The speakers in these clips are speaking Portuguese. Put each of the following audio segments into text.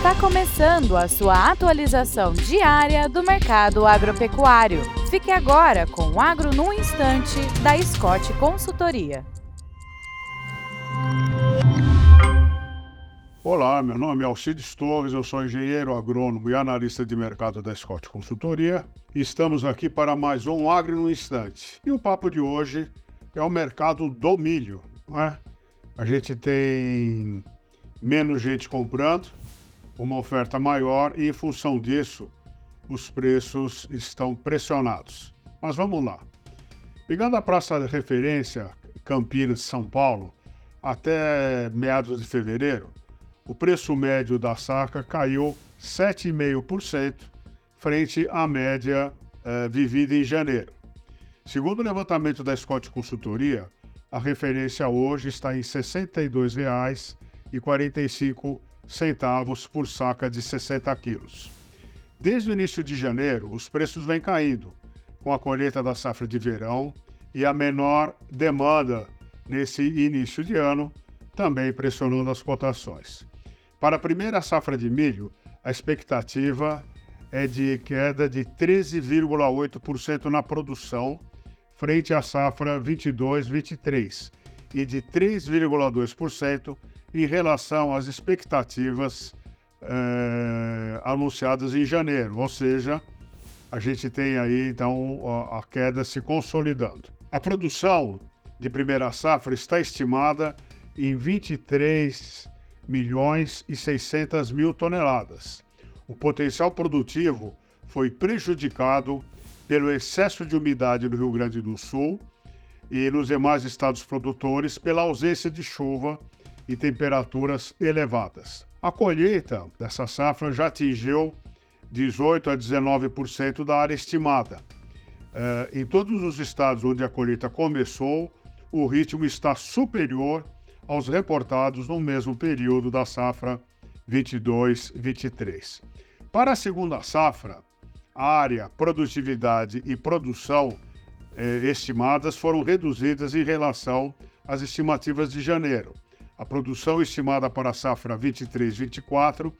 Está começando a sua atualização diária do mercado agropecuário. Fique agora com o Agro no Instante, da Scott Consultoria. Olá, meu nome é Alcides Torres, eu sou engenheiro agrônomo e analista de mercado da Scott Consultoria. Estamos aqui para mais um Agro no Instante. E o papo de hoje é o mercado do milho. É? A gente tem menos gente comprando, uma oferta maior e, em função disso, os preços estão pressionados. Mas vamos lá. Pegando a praça de referência Campinas, São Paulo, até meados de fevereiro, o preço médio da saca caiu 7,5% frente à média eh, vivida em janeiro. Segundo o levantamento da Scott Consultoria, a referência hoje está em R$ 62,45 por saca de 60 quilos. Desde o início de janeiro, os preços vêm caindo, com a colheita da safra de verão e a menor demanda nesse início de ano, também pressionando as cotações. Para a primeira safra de milho, a expectativa é de queda de 13,8% na produção, frente à safra 22-23, e de 3,2% em relação às expectativas eh, anunciadas em janeiro, ou seja, a gente tem aí então a queda se consolidando. A produção de primeira safra está estimada em 23 milhões e 600 mil toneladas. O potencial produtivo foi prejudicado pelo excesso de umidade no Rio Grande do Sul e nos demais estados produtores pela ausência de chuva e temperaturas elevadas. A colheita dessa safra já atingiu 18 a 19% da área estimada. É, em todos os estados onde a colheita começou, o ritmo está superior aos reportados no mesmo período da safra 22-23. Para a segunda safra, área, produtividade e produção eh, estimadas foram reduzidas em relação às estimativas de janeiro. A produção estimada para a safra 23-24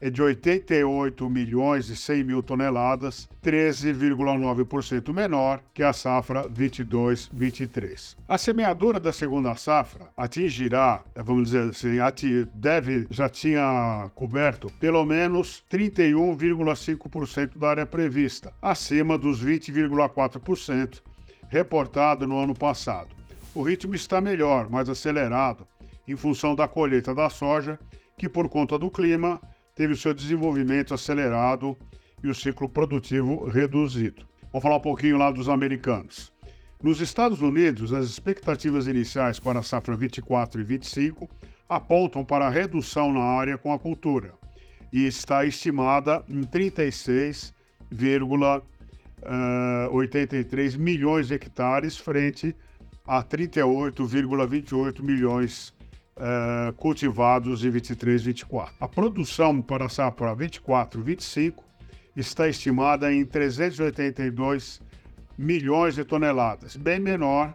é de 88 milhões e 100 mil toneladas, 13,9% menor que a safra 22-23. A semeadura da segunda safra atingirá, vamos dizer assim, deve já tinha coberto pelo menos 31,5% da área prevista, acima dos 20,4% reportado no ano passado. O ritmo está melhor, mais acelerado, em função da colheita da soja, que por conta do clima teve o seu desenvolvimento acelerado e o ciclo produtivo reduzido. Vamos falar um pouquinho lá dos americanos. Nos Estados Unidos, as expectativas iniciais para a safra 24 e 25 apontam para a redução na área com a cultura e está estimada em 36,83 uh, milhões de hectares frente a 38,28 milhões uh, cultivados em 23 24. A produção para a safra 24 25 está estimada em 382 milhões de toneladas, bem menor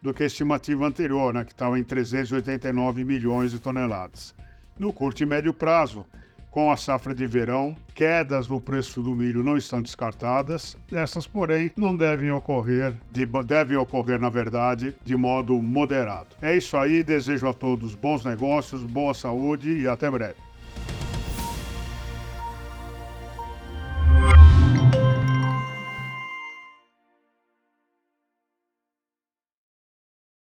do que a estimativa anterior, né, que estava em 389 milhões de toneladas. No curto e médio prazo, com a safra de verão, quedas no preço do milho não estão descartadas. Essas, porém, não devem ocorrer, de, devem ocorrer, na verdade, de modo moderado. É isso aí, desejo a todos bons negócios, boa saúde e até breve.